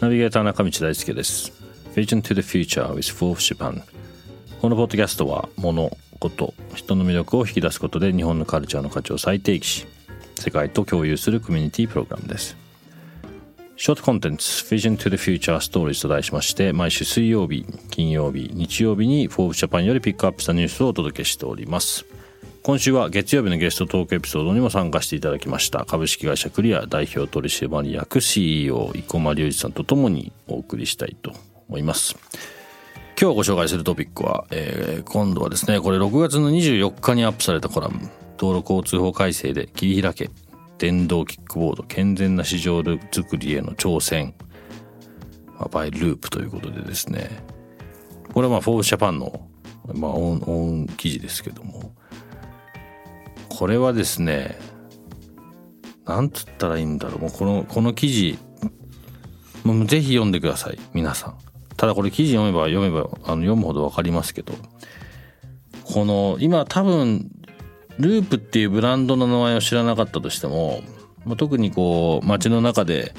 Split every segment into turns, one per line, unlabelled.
ナビゲーター中道大輔です。Vision to the Future with Fourth Japan このポッドキャストは物事人の魅力を引き出すことで日本のカルチャーの価値を再定義し世界と共有するコミュニティプログラムです。ショートコンテンツ Vision to the Future Stories と題しまして毎週水曜日金曜日日曜日に Forbes Japan よりピックアップしたニュースをお届けしております。今週は月曜日のゲストトークエピソードにも参加していただきました。株式会社クリア代表取締役 CEO 生駒隆二さんとともにお送りしたいと思います。今日ご紹介するトピックは、えー、今度はですねこれ6月の24日にアップされたコラム。道路交通法改正で切り開け電動キックボード健全な市場作りへの挑戦、まあ、 by LUUP ということでですね。これはまあ Forbes Japan の、まあ、オンライン記事ですけども。これはですね、なんつったらいいんだろう。もうこの、この記事、もうぜひ読んでください。皆さん。ただこれ記事読めば読めば、あの読むほどわかりますけど、この、今多分、ループっていうブランドの名前を知らなかったとしても、もう特にこう、街の中で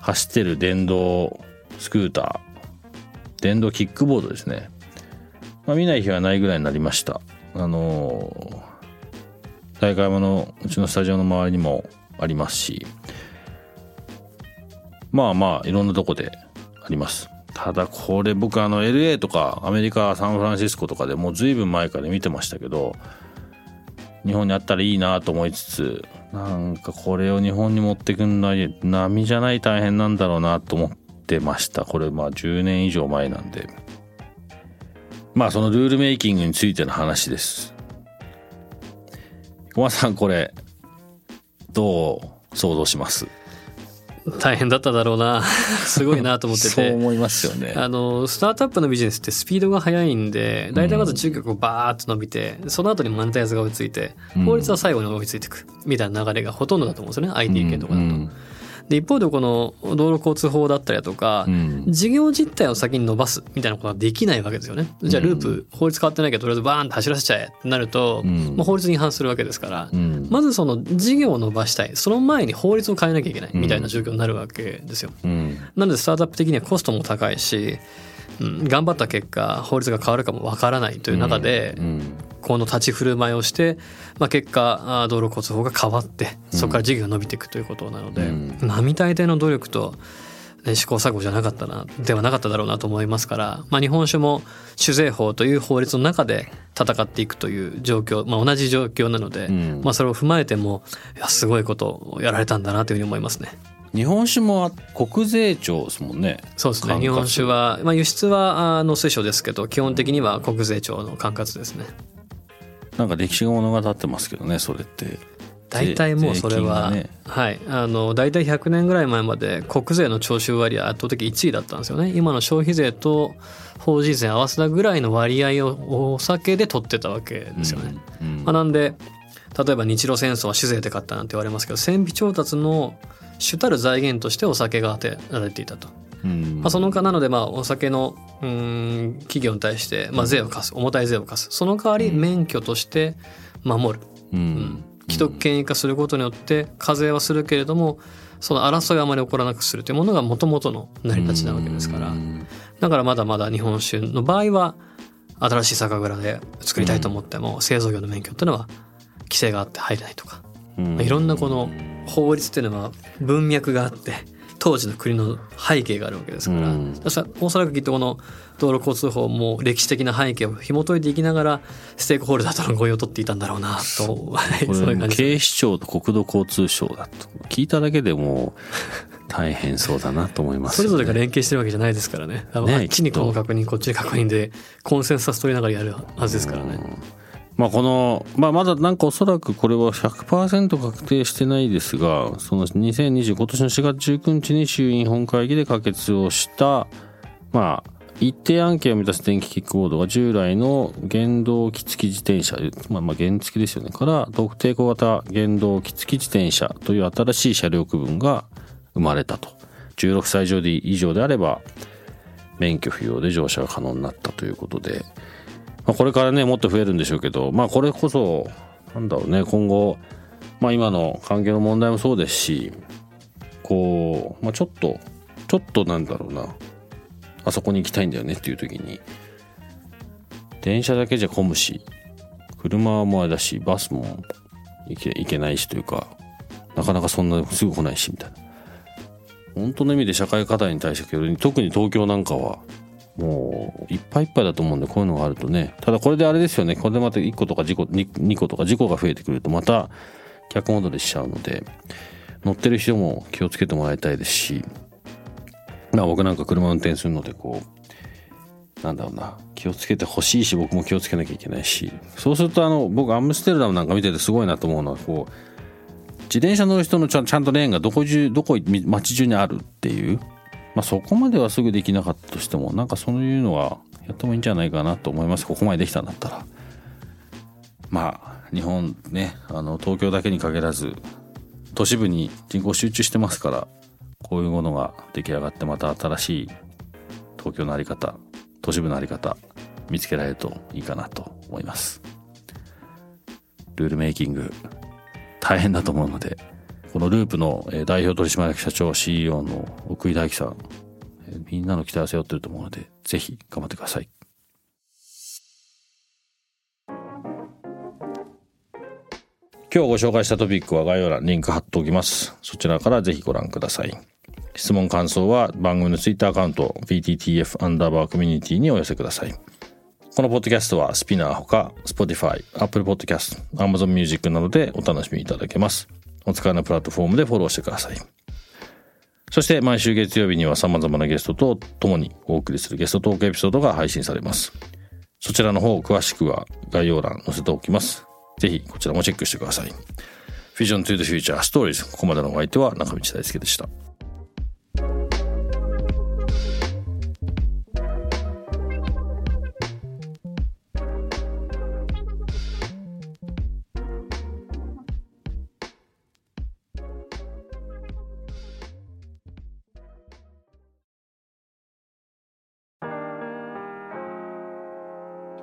走ってる電動スクーター、電動キックボードですね。まあ見ない日はないぐらいになりました。あのー大会山のうちのスタジオの周りにもありますしまあまあいろんなとこであります。ただこれ僕あの LA とかアメリカサンフランシスコとかでもう随分前から見てましたけど日本にあったらいいなと思いつつなんかこれを日本に持ってくんのは波じゃない大変なんだろうなと思ってました。これまあ10年以上前なんで。まあそのルールメイキングについての話です。小松さんこれどう想像します？
大変だっただろうな。すごいなと思ってて。
そう思いますよね。
あのスタートアップのビジネスってスピードが速いんで大体まず中国をバーッと伸びて、うん、その後にマネタイズが追いついて法律は最後に追いついていくみたいな流れがほとんどだと思うんですよね。IT 系とかだと。うんうんで一方でこの道路交通法だったりだとか、うん、事業実態を先に伸ばすみたいなことはできないわけですよね。じゃあループ、法律変わってないけどとりあえずバーンと走らせちゃえってなると、うん、まあ、法律に違反するわけですから、うん、まずその事業を伸ばしたい。その前に法律を変えなきゃいけないみたいな状況になるわけですよ。なのでスタートアップ的にはコストも高いしうん、頑張った結果法律が変わるかもわからないという中で、うん、この立ち振る舞いをして、まあ、結果道路交通法が変わってそこから事業が伸びていくということなので、うん、並大抵の努力と、ね、試行錯誤じゃなかったなではなかっただろうなと思いますから、まあ、日本酒も酒税法という法律の中で戦っていくという状況、まあ、同じ状況なので、まあ、それを踏まえてもいやすごいことをやられたんだなというふうに思いますね。
日本酒も国税庁ですもんね。
そうですね。日本酒は、まあ、輸出は農水省ですけど、基本的には国税庁の管轄ですね。
なんか歴史が物語ってますけどね、それって。
大体もうそれは、ね、はいあの大体100年ぐらい前まで国税の徴収割合圧倒的1位だったんですよね今の消費税と法人税合わせたぐらいの割合をお酒で取ってたわけですよね、うんうん、まあ、なんで例えば日露戦争は酒税で買ったなんて言われますけど戦費調達の主たる財源としてお酒が当てられていたと。まあ、その他なのでまあお酒のうん企業に対してまあ税を課す重たい税を課す。その代わり免許として守る、うん、既得権益化することによって課税はするけれどもその争いがあまり起こらなくするというものがもともとの成り立ちなわけですから。だからまだまだ日本酒の場合は新しい酒蔵で作りたいと思っても製造業の免許っていうのは規制があって入れないとか、まあ、いろんなこの法律っていうのは文脈があって当時の国の背景があるわけですから、うん、おそらくきっとこの道路交通法も歴史的な背景を紐解いていきながらステークホルダーとの合意を取っていたんだろうなと
警視庁と国土交通省だと。聞いただけでも大変そうだなと思います、
ね、それぞれが連携してるわけじゃないですからね。あっちにこの確認こっちに確認でコンセンサス取りながらやるはずですからね。
まあこの、まあまだなんかおそらくこれは100%確定してないですが、その2020今年の4月19日に衆院本会議で可決をした、まあ一定案件を満たす電気キックボードが従来の原動機付き自転車、まあまあ原付ですよね、から特定小型原動機付き自転車という新しい車両区分が生まれたと。16歳以上であれば免許不要で乗車が可能になったということで、まあ、これからねもっと増えるんでしょうけどまあこれこそなんだろうね今後まあ今の環境の問題もそうですしこう、まあ、ちょっとちょっとなんだろうなあそこに行きたいんだよねっていう時に。電車だけじゃ混むし車はもあれだしバスも行け行けないしというかなかなかそんなすぐ来ないしみたいな。本当の意味で社会課題に対して特に東京なんかはもういっぱいいっぱいだと思うんでこういうのがあるとね。ただこれであれですよね。これでまた1個とか事故 2, 2個とか事故が増えてくるとまた逆戻りしちゃうので乗ってる人も気をつけてもらいたいですし。まあ僕なんか車運転するのでこうなんだろうな。気をつけてほしいし僕も気をつけなきゃいけないし。そうするとあの僕アムステルダムなんか見ててすごいなと思うのはこう自転車乗る人のちゃんとレーンがどこ中どこ街中にあるっていうまあそこまではすぐできなかったとしてもなんかそういうのはやってもいいんじゃないかなと思います。ここまでできたんだったら。まあ日本ねあの東京だけに限らず都市部に人口集中してますからこういうものが出来上がってまた新しい東京の在り方都市部の在り方見つけられるといいかなと思います。ルールメイキング大変だと思うので、このループの代表取締役社長 CEO の奥井大樹さん、みんなの期待を背負ってると思うので、ぜひ頑張ってください。今日ご紹介したトピックは概要欄リンク貼っておきます。そちらからぜひご覧ください。質問感想は番組のツイッターアカウント PTTF アンダーバーコミュニティにお寄せください。このポッドキャストはスピナーほか Spotify、Apple Podcast、Amazon Music などでお楽しみいただけます。お使いのプラットフォームでフォローしてください。そして毎週月曜日には様々なゲストと共にお送りするゲストトークエピソードが配信されます。そちらの方詳しくは概要欄載せておきます。ぜひこちらもチェックしてください。Vision to the Future Stories ここまでのお相手は中道大輔でした。